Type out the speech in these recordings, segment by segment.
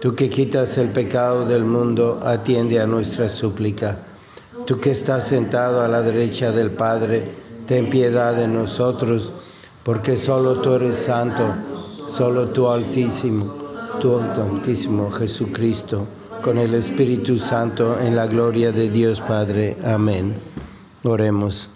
Tú que quitas el pecado del mundo, atiende a nuestra súplica. Tú que estás sentado a la derecha del Padre, ten piedad de nosotros, porque solo tú eres santo, solo tú altísimo, tú altísimo Jesucristo, con el Espíritu Santo en la gloria de Dios Padre. Amén. Oremos.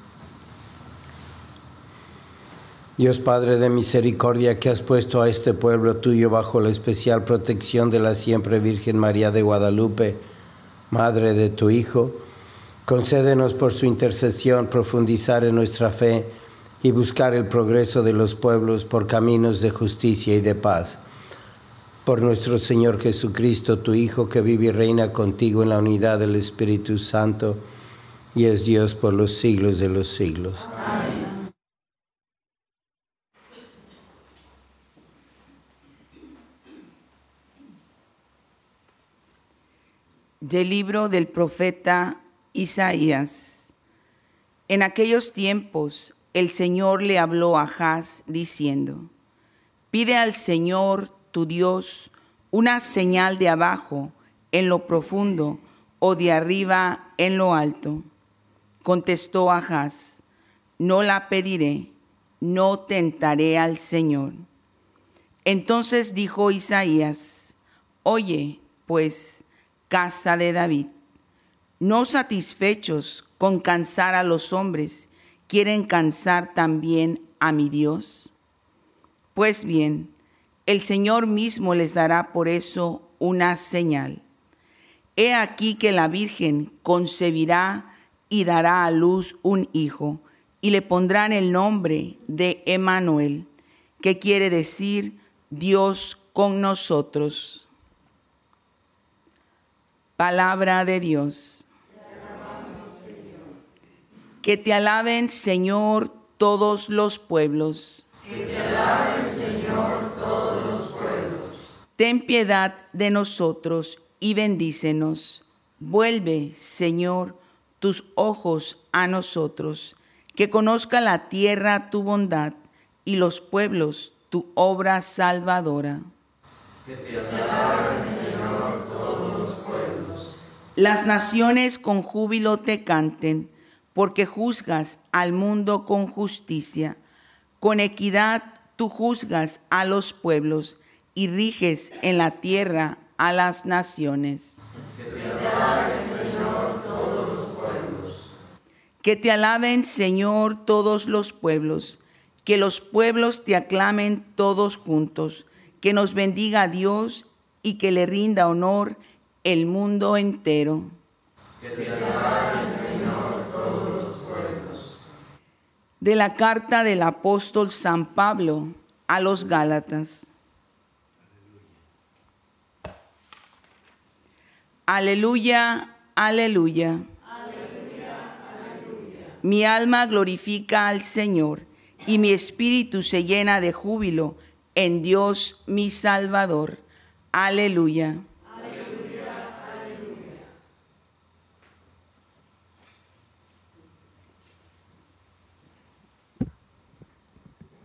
Dios Padre de misericordia, que has puesto a este pueblo tuyo bajo la especial protección de la siempre Virgen María de Guadalupe, Madre de tu Hijo, concédenos por su intercesión profundizar en nuestra fe y buscar el progreso de los pueblos por caminos de justicia y de paz. Por nuestro Señor Jesucristo, tu Hijo, que vive y reina contigo en la unidad del Espíritu Santo, y es Dios por los siglos de los siglos. Amén. Del libro del profeta Isaías. En aquellos tiempos el Señor le habló a Haz diciendo, pide al Señor tu Dios una señal de abajo en lo profundo o de arriba en lo alto. Contestó Ahaz, no la pediré, no tentaré al Señor. Entonces dijo Isaías, oye, pues, casa de David. No satisfechos con cansar a los hombres, quieren cansar también a mi Dios. Pues bien, el Señor mismo les dará por eso una señal. He aquí que la Virgen concebirá y dará a luz un hijo, y le pondrán el nombre de Emanuel, que quiere decir Dios con nosotros. Palabra de Dios. Que te alaben, Señor, todos los pueblos. Que te alaben, Señor, todos los pueblos. Ten piedad de nosotros y bendícenos. Vuelve, Señor, tus ojos a nosotros, que conozca la tierra tu bondad y los pueblos tu obra salvadora. Que te alaben, Señor. Las naciones con júbilo te canten, porque juzgas al mundo con justicia. Con equidad tú juzgas a los pueblos y riges en la tierra a las naciones. Que te alaben, Señor, todos los pueblos. Que te alaben, Señor, todos los pueblos. Que los pueblos te aclamen todos juntos. Que nos bendiga Dios y que le rinda honor el mundo entero. Que te Señor, todos los pueblos. De la carta del apóstol San Pablo a los Gálatas. Aleluya, aleluya. Mi alma glorifica al Señor y mi espíritu se llena de júbilo en Dios mi Salvador. Aleluya.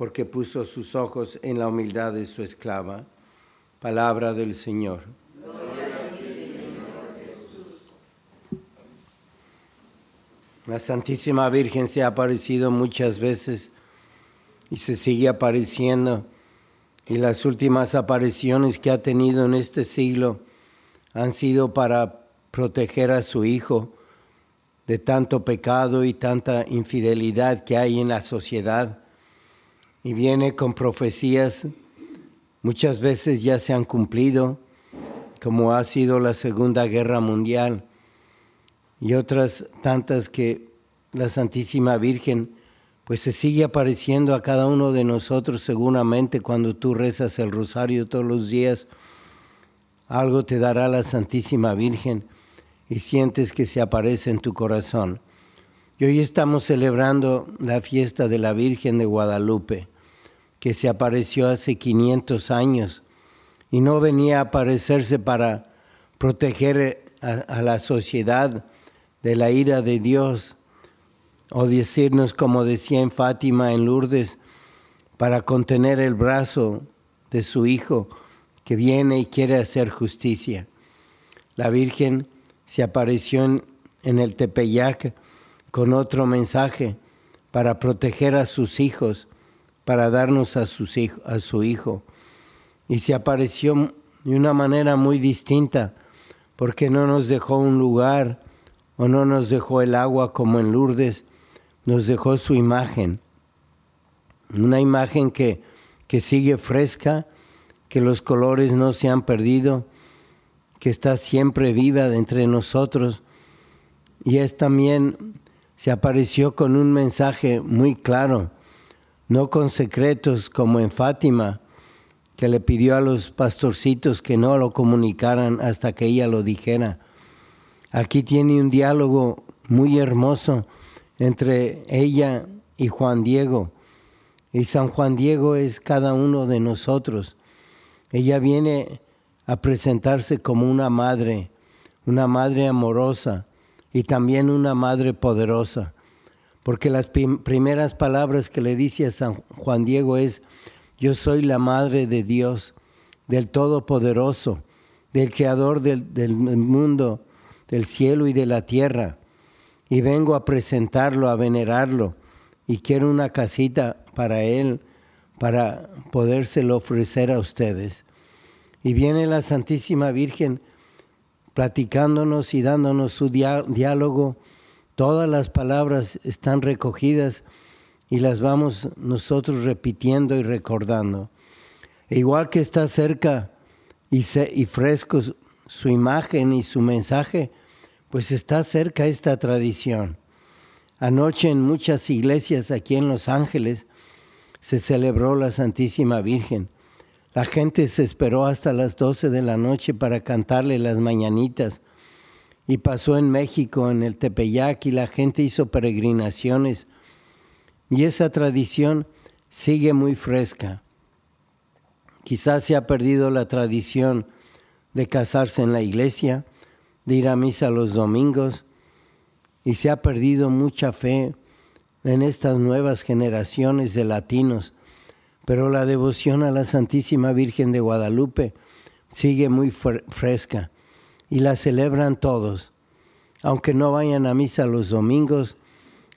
porque puso sus ojos en la humildad de su esclava. Palabra del Señor. La Santísima Virgen se ha aparecido muchas veces y se sigue apareciendo. Y las últimas apariciones que ha tenido en este siglo han sido para proteger a su Hijo de tanto pecado y tanta infidelidad que hay en la sociedad. Y viene con profecías, muchas veces ya se han cumplido, como ha sido la Segunda Guerra Mundial y otras tantas que la Santísima Virgen pues se sigue apareciendo a cada uno de nosotros seguramente cuando tú rezas el rosario todos los días. Algo te dará la Santísima Virgen y sientes que se aparece en tu corazón. Y hoy estamos celebrando la fiesta de la Virgen de Guadalupe, que se apareció hace 500 años y no venía a aparecerse para proteger a, a la sociedad de la ira de Dios, o decirnos, como decía en Fátima, en Lourdes, para contener el brazo de su Hijo que viene y quiere hacer justicia. La Virgen se apareció en el Tepeyac con otro mensaje para proteger a sus hijos, para darnos a, a su Hijo. Y se apareció de una manera muy distinta, porque no nos dejó un lugar o no nos dejó el agua como en Lourdes, nos dejó su imagen, una imagen que, que sigue fresca, que los colores no se han perdido, que está siempre viva entre nosotros. Y es también, se apareció con un mensaje muy claro, no con secretos como en Fátima, que le pidió a los pastorcitos que no lo comunicaran hasta que ella lo dijera. Aquí tiene un diálogo muy hermoso entre ella y Juan Diego. Y San Juan Diego es cada uno de nosotros. Ella viene a presentarse como una madre, una madre amorosa y también una madre poderosa, porque las primeras palabras que le dice a San Juan Diego es, yo soy la madre de Dios, del Todopoderoso, del Creador del, mundo, del cielo y de la tierra, y vengo a presentarlo, a venerarlo, y quiero una casita para él, para podérselo ofrecer a ustedes. Y viene la Santísima Virgen platicándonos y dándonos su diálogo. Todas las palabras están recogidas y las vamos nosotros repitiendo y recordando. E igual que está cerca y, y fresco su imagen y su mensaje, pues está cerca esta tradición. Anoche en muchas iglesias aquí en Los Ángeles se celebró la Santísima Virgen la gente se esperó hasta las 12 de la noche para cantarle las mañanitas. Y pasó en México, en el Tepeyac, y la gente hizo peregrinaciones. Y esa tradición sigue muy fresca. Quizás se ha perdido la tradición de casarse en la iglesia, de ir a misa los domingos, y se ha perdido mucha fe en estas nuevas generaciones de latinos pero la devoción a la Santísima Virgen de Guadalupe sigue muy fresca y la celebran todos, aunque no vayan a misa los domingos,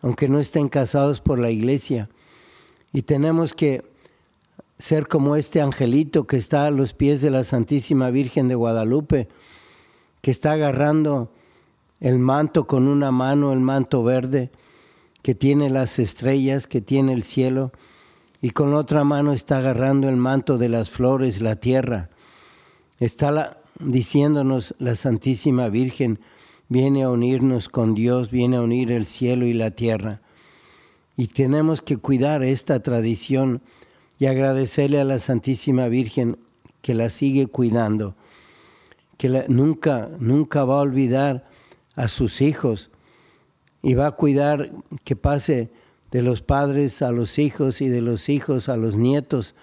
aunque no estén casados por la iglesia. Y tenemos que ser como este angelito que está a los pies de la Santísima Virgen de Guadalupe, que está agarrando el manto con una mano, el manto verde, que tiene las estrellas, que tiene el cielo, y con otra mano está agarrando el manto de las flores, la tierra. Está diciéndonos la Santísima Virgen, viene a unirnos con Dios, viene a unir el cielo y la tierra. Y tenemos que cuidar esta tradición y agradecerle a la Santísima Virgen que la sigue cuidando, que nunca, nunca va a olvidar a sus hijos y va a cuidar que pase de los padres a los hijos y de los hijos a los nietos,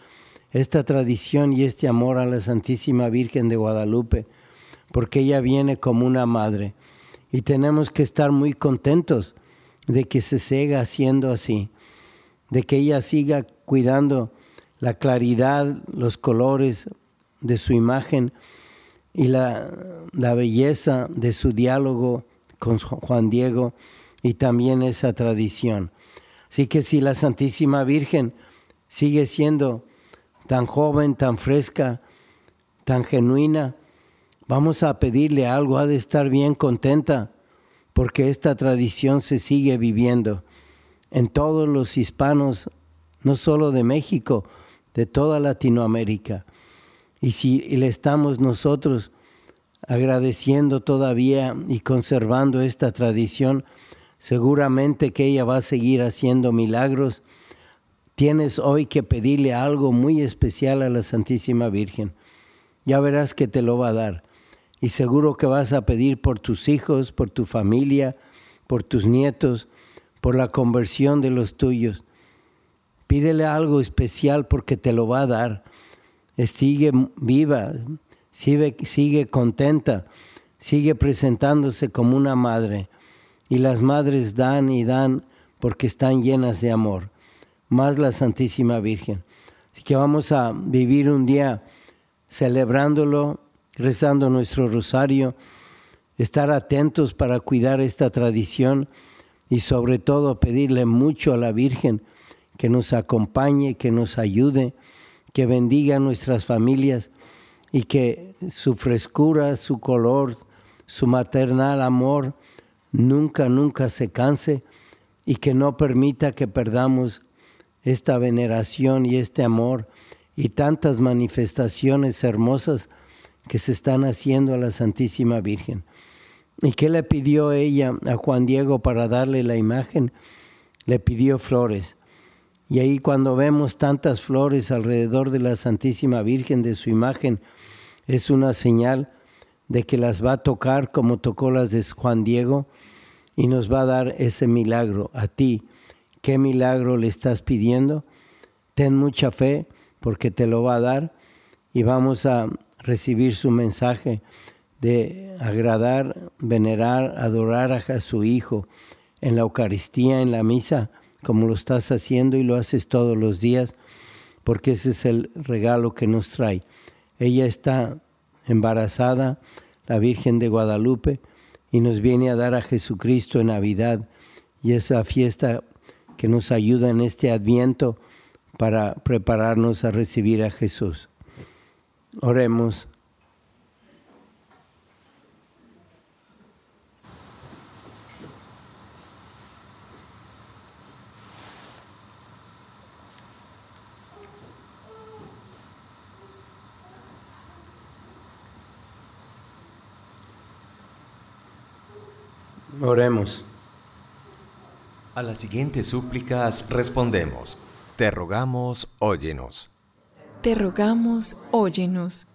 esta tradición y este amor a la Santísima Virgen de Guadalupe, porque ella viene como una madre. Y tenemos que estar muy contentos de que se siga haciendo así, de que ella siga cuidando la claridad, los colores de su imagen y la, belleza de su diálogo con Juan Diego y también esa tradición. Así que si la Santísima Virgen sigue siendo tan joven, tan fresca, tan genuina, vamos a pedirle algo, ha de estar bien contenta, porque esta tradición se sigue viviendo en todos los hispanos, no solo de México, de toda Latinoamérica. Y si le estamos nosotros agradeciendo todavía y conservando esta tradición, seguramente que ella va a seguir haciendo milagros. Tienes hoy que pedirle algo muy especial a la Santísima Virgen. Ya verás que te lo va a dar. Y seguro que vas a pedir por tus hijos, por tu familia, por tus nietos, por la conversión de los tuyos. Pídele algo especial porque te lo va a dar. Sigue viva, sigue, sigue contenta, sigue presentándose como una madre y las madres dan y dan porque están llenas de amor, más la Santísima Virgen. Así que vamos a vivir un día celebrándolo, rezando nuestro rosario, estar atentos para cuidar esta tradición y sobre todo pedirle mucho a la Virgen que nos acompañe, que nos ayude, que bendiga a nuestras familias y que su frescura, su color, su maternal amor, nunca, nunca se canse y que no permita que perdamos esta veneración y este amor y tantas manifestaciones hermosas que se están haciendo a la Santísima Virgen. ¿Y qué le pidió ella a Juan Diego para darle la imagen? Le pidió flores. Y ahí cuando vemos tantas flores alrededor de la Santísima Virgen, de su imagen, es una señal de que las va a tocar como tocó las de Juan Diego y nos va a dar ese milagro a ti. ¿Qué milagro le estás pidiendo? Ten mucha fe porque te lo va a dar y vamos a recibir su mensaje de agradar, venerar, adorar a su Hijo en la Eucaristía, en la misa, como lo estás haciendo y lo haces todos los días, porque ese es el regalo que nos trae. Ella está embarazada, la Virgen de Guadalupe, y nos viene a dar a Jesucristo en Navidad, y esa fiesta que nos ayuda en este adviento para prepararnos a recibir a Jesús. Oremos. Oremos. A las siguientes súplicas respondemos, te rogamos, óyenos. Te rogamos, óyenos.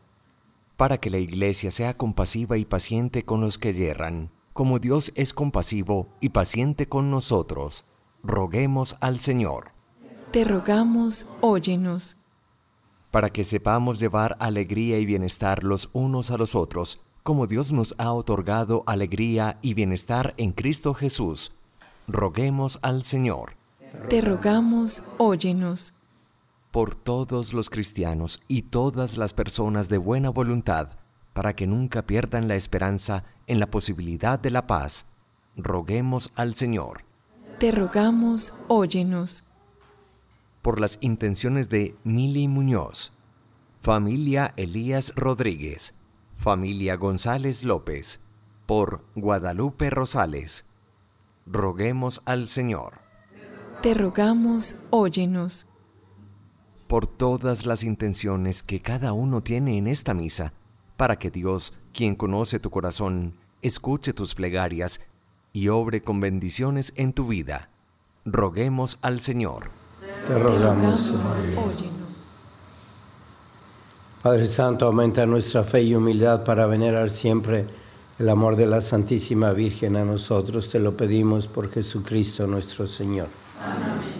Para que la Iglesia sea compasiva y paciente con los que yerran, como Dios es compasivo y paciente con nosotros, roguemos al Señor. Te rogamos, óyenos. Para que sepamos llevar alegría y bienestar los unos a los otros, como Dios nos ha otorgado alegría y bienestar en Cristo Jesús, roguemos al Señor. Te rogamos, óyenos. Por todos los cristianos y todas las personas de buena voluntad, para que nunca pierdan la esperanza en la posibilidad de la paz, roguemos al Señor. Te rogamos, óyenos. Por las intenciones de Mili Muñoz, familia Elías Rodríguez, familia González López, por Guadalupe Rosales. Roguemos al Señor. Te rogamos, óyenos. Por todas las intenciones que cada uno tiene en esta misa, para que Dios, quien conoce tu corazón, escuche tus plegarias y obre con bendiciones en tu vida. Roguemos al Señor. Te rogamos, óyenos. Padre Santo, aumenta nuestra fe y humildad para venerar siempre el amor de la Santísima Virgen a nosotros. Te lo pedimos por Jesucristo nuestro Señor. Amén.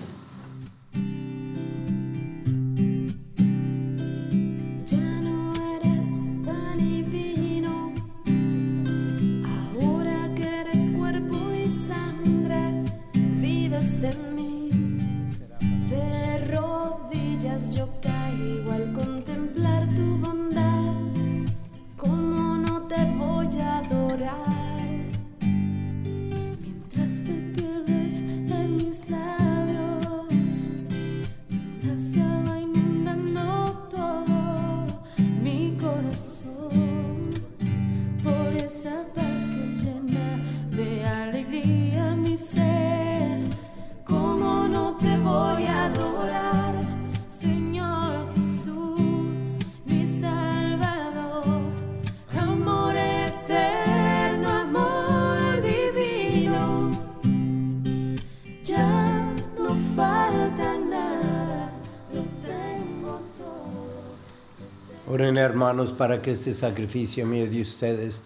Hermanos para que este sacrificio mío de ustedes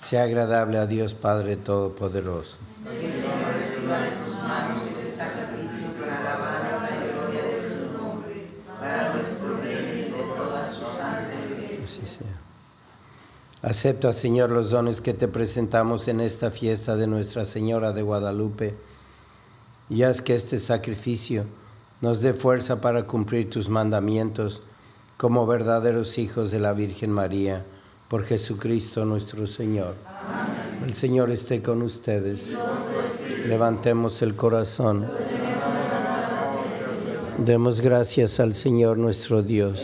sea agradable a Dios Padre Todopoderoso. Acepta, Señor, los dones que te presentamos en esta fiesta de Nuestra Señora de Guadalupe y haz que este sacrificio nos dé fuerza para cumplir tus mandamientos como verdaderos hijos de la Virgen María, por Jesucristo nuestro Señor. El Señor esté con ustedes. Levantemos el corazón. Demos gracias al Señor nuestro Dios.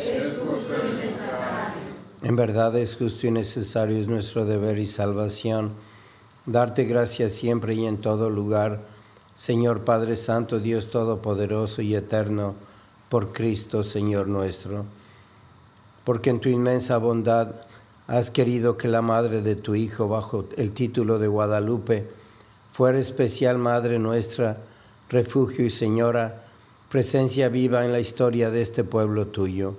En verdad es justo y necesario, es nuestro deber y salvación, darte gracias siempre y en todo lugar, Señor Padre Santo, Dios Todopoderoso y Eterno, por Cristo, Señor nuestro. Porque en tu inmensa bondad has querido que la madre de tu Hijo, bajo el título de Guadalupe, fuera especial Madre nuestra, refugio y Señora, presencia viva en la historia de este pueblo tuyo.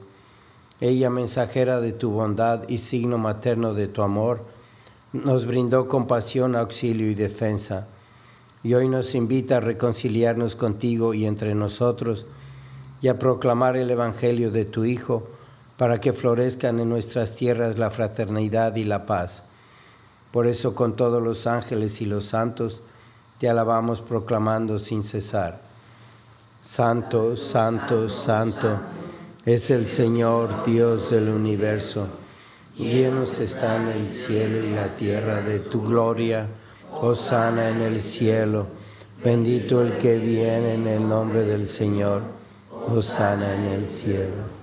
Ella, mensajera de tu bondad y signo materno de tu amor, nos brindó compasión, auxilio y defensa. Y hoy nos invita a reconciliarnos contigo y entre nosotros y a proclamar el Evangelio de tu Hijo para que florezcan en nuestras tierras la fraternidad y la paz. Por eso con todos los ángeles y los santos te alabamos proclamando sin cesar. Santo, santo, santo es el Señor Dios del universo. Llenos están el cielo y la tierra de tu gloria. Hosana en el cielo. Bendito el que viene en el nombre del Señor. Hosana en el cielo.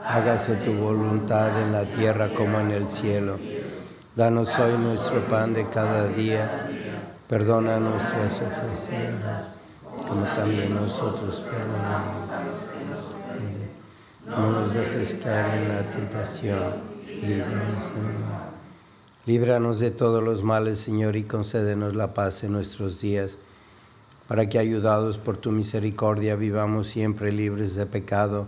hágase tu voluntad en la tierra como en el cielo. Danos hoy nuestro pan de cada día. Perdona nuestras ofensas, como también nosotros perdonamos. No nos dejes caer en la tentación, líbranos. Líbranos de todos los males, Señor, y concédenos la paz en nuestros días, para que, ayudados por tu misericordia, vivamos siempre libres de pecado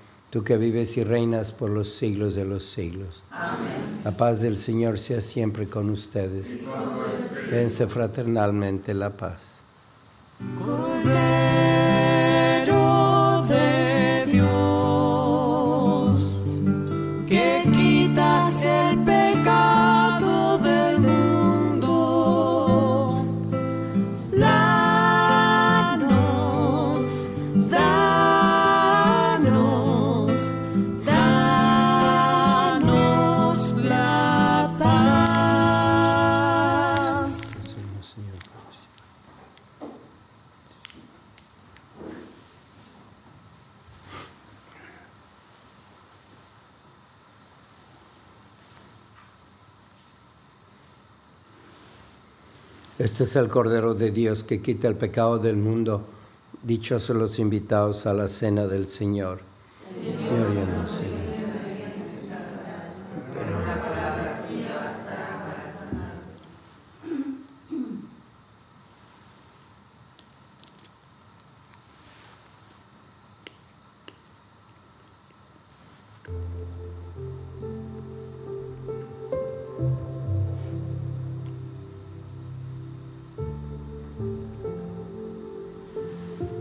tú que vives y reinas por los siglos de los siglos. Amén. La paz del Señor sea siempre con ustedes. Dense fraternalmente la paz. Es el Cordero de Dios que quita el pecado del mundo. Dichosos los invitados a la cena del Señor. Señor,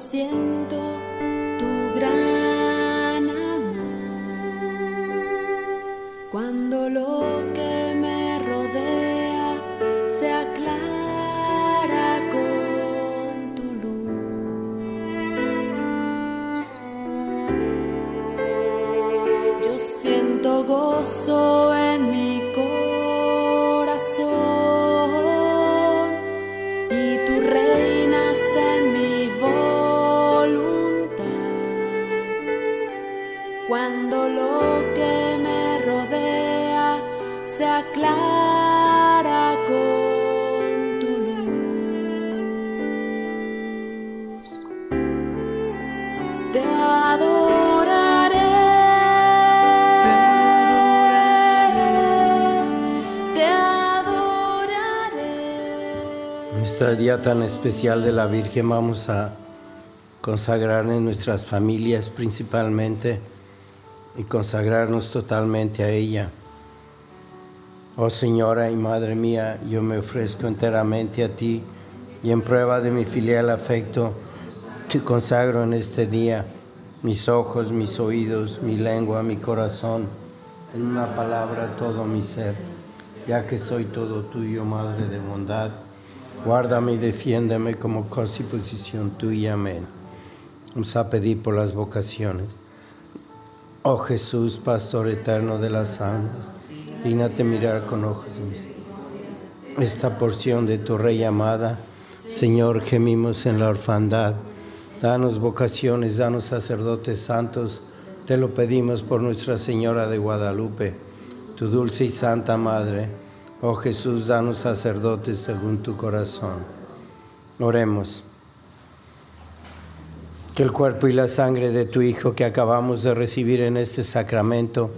siento este día tan especial de la Virgen vamos a consagrarnos nuestras familias principalmente y consagrarnos totalmente a ella. Oh Señora y Madre mía, yo me ofrezco enteramente a ti y en prueba de mi filial afecto te consagro en este día mis ojos, mis oídos, mi lengua, mi corazón, en una palabra todo mi ser, ya que soy todo tuyo, Madre de bondad. Guárdame y defiéndeme como cosa y posición tuya. Amén. Vamos a pedir por las vocaciones. Oh Jesús, Pastor eterno de las almas, dignate mirar con ojos de esta porción de tu Rey amada. Señor, gemimos en la orfandad. Danos vocaciones, danos sacerdotes santos. Te lo pedimos por Nuestra Señora de Guadalupe, tu dulce y santa Madre. Oh Jesús, danos sacerdotes según tu corazón. Oremos. Que el cuerpo y la sangre de tu Hijo que acabamos de recibir en este sacramento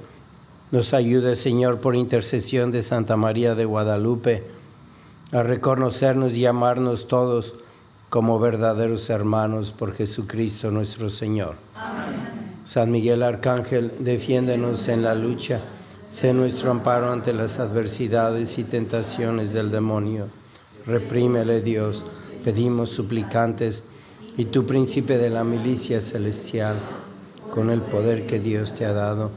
nos ayude, Señor, por intercesión de Santa María de Guadalupe, a reconocernos y amarnos todos como verdaderos hermanos por Jesucristo nuestro Señor. San Miguel Arcángel, defiéndenos en la lucha. Sé nuestro amparo ante las adversidades y tentaciones del demonio. Reprímele, Dios, pedimos suplicantes, y tu príncipe de la milicia celestial, con el poder que Dios te ha dado,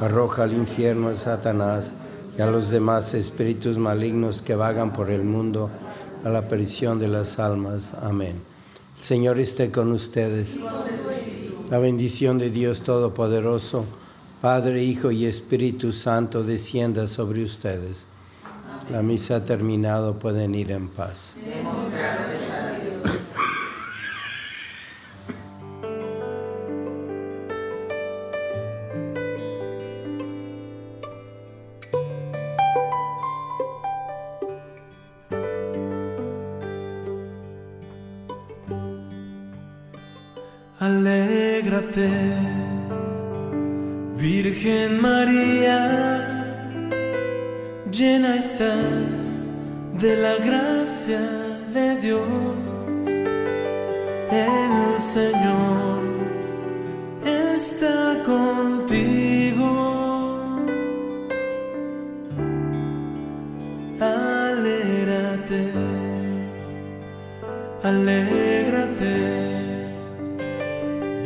arroja al infierno a Satanás y a los demás espíritus malignos que vagan por el mundo a la perdición de las almas. Amén. El Señor esté con ustedes. La bendición de Dios Todopoderoso, Padre, Hijo y Espíritu Santo, descienda sobre ustedes. La misa ha terminado, pueden ir en paz.